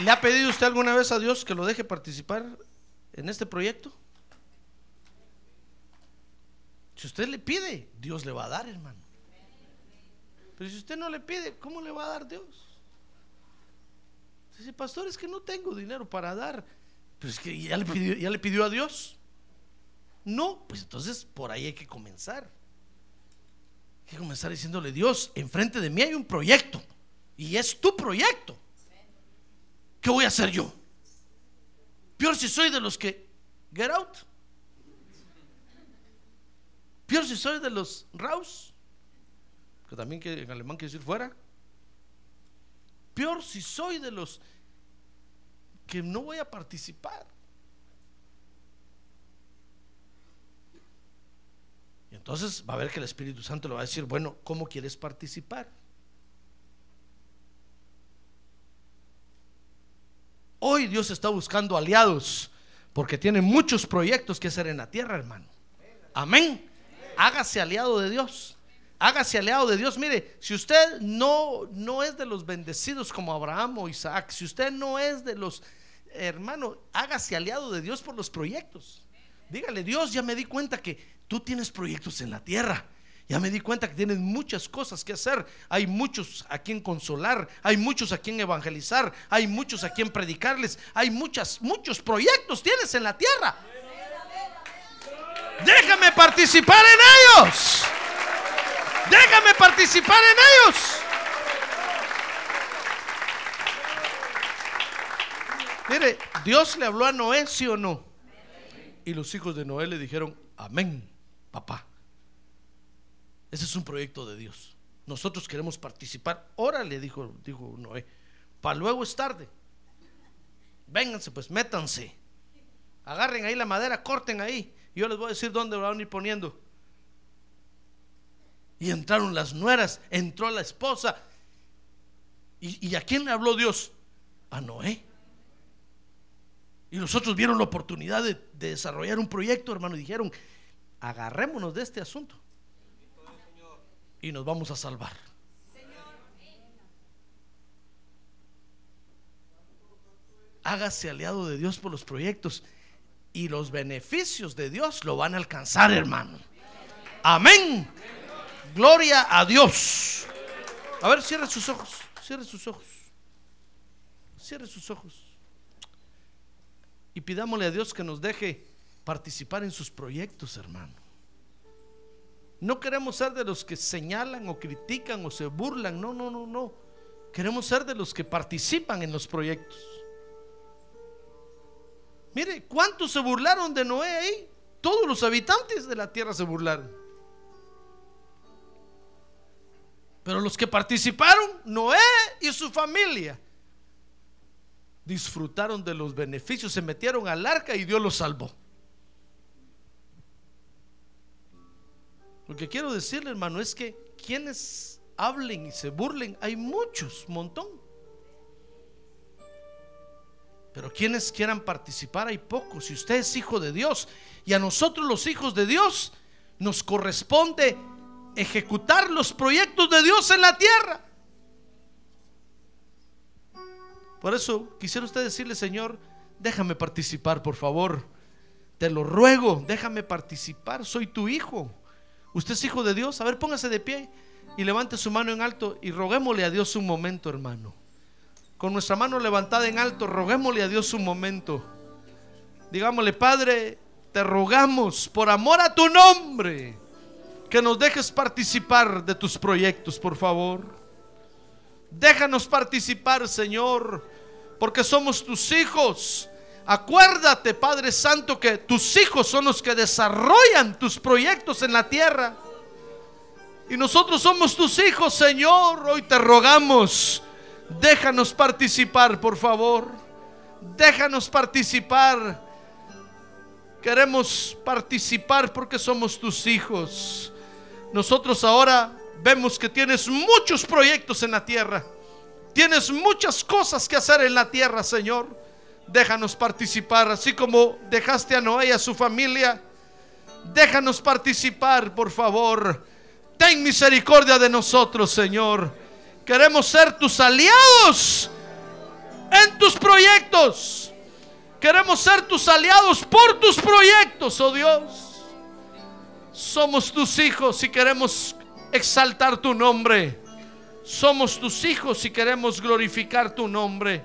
¿Le ha pedido usted alguna vez a Dios que lo deje participar en este proyecto? Si usted le pide, Dios le va a dar, hermano. Pero si usted no le pide, ¿cómo le va a dar Dios? Dice, pastor, es que no tengo dinero para dar. Pero es que ya le pidió, ya le pidió a Dios. No, pues entonces por ahí hay que comenzar. Hay que comenzar diciéndole, Dios, enfrente de mí hay un proyecto. Y es tu proyecto. ¿Qué voy a hacer yo? Peor si soy de los que get out. Peor si soy de los raus, que también en alemán quiere decir fuera. Peor si soy de los que no voy a participar. Y entonces va a ver que el Espíritu Santo le va a decir, bueno, ¿cómo quieres participar? Hoy Dios está buscando aliados porque tiene muchos proyectos que hacer en la tierra, hermano. Amén. Hágase aliado de Dios. Hágase aliado de Dios. Mire, si usted no, no es de los bendecidos como Abraham o Isaac, si usted no es de los hermanos, hágase aliado de Dios por los proyectos. Dígale, Dios, ya me di cuenta que tú tienes proyectos en la tierra. Ya me di cuenta que tienes muchas cosas que hacer. Hay muchos a quien consolar, hay muchos a quien evangelizar, hay muchos a quien predicarles, hay muchas, muchos proyectos tienes en la tierra. Déjame participar en ellos. Déjame participar en ellos. Mire, Dios le habló a Noé, sí o no. Y los hijos de Noé le dijeron, amén, papá. Ese es un proyecto de Dios. Nosotros queremos participar. Órale, dijo, dijo Noé. Para luego es tarde. Vénganse, pues métanse. Agarren ahí la madera, corten ahí. Yo les voy a decir dónde van a ir poniendo. Y entraron las nueras, entró la esposa. ¿Y, a quién le habló Dios? A Noé. Y nosotros vieron la oportunidad de, de desarrollar un proyecto, hermano, y dijeron, agarrémonos de este asunto y nos vamos a salvar. Hágase aliado de Dios por los proyectos y los beneficios de Dios lo van a alcanzar, hermano. Amén. Gloria a Dios. A ver, cierre sus ojos. Cierre sus ojos. Cierre sus ojos. Y pidámosle a Dios que nos deje participar en sus proyectos, hermano. No queremos ser de los que señalan o critican o se burlan. No, no, no, no. Queremos ser de los que participan en los proyectos. Mire, ¿cuántos se burlaron de Noé ahí? Todos los habitantes de la tierra se burlaron. Pero los que participaron, Noé y su familia, disfrutaron de los beneficios, se metieron al arca y Dios los salvó. Lo que quiero decirle, hermano, es que quienes hablen y se burlen, hay muchos, montón. Pero quienes quieran participar, hay pocos. Si usted es hijo de Dios y a nosotros los hijos de Dios nos corresponde ejecutar los proyectos de Dios en la tierra. Por eso quisiera usted decirle, Señor, déjame participar, por favor. Te lo ruego, déjame participar. Soy tu hijo. ¿Usted es hijo de Dios? A ver, póngase de pie y levante su mano en alto y roguémosle a Dios un momento, hermano. Con nuestra mano levantada en alto, roguémosle a Dios un momento. Digámosle, Padre, te rogamos por amor a tu nombre que nos dejes participar de tus proyectos, por favor. Déjanos participar, Señor, porque somos tus hijos Acuérdate, Padre Santo, que tus hijos son los que desarrollan tus proyectos en la tierra. Y nosotros somos tus hijos, Señor. Hoy te rogamos, déjanos participar, por favor. Déjanos participar. Queremos participar porque somos tus hijos. Nosotros ahora vemos que tienes muchos proyectos en la tierra. Tienes muchas cosas que hacer en la tierra, Señor. Déjanos participar, así como dejaste a Noé y a su familia. Déjanos participar, por favor. Ten misericordia de nosotros, Señor. Queremos ser tus aliados en tus proyectos. Queremos ser tus aliados por tus proyectos, oh Dios. Somos tus hijos y queremos exaltar tu nombre. Somos tus hijos y queremos glorificar tu nombre.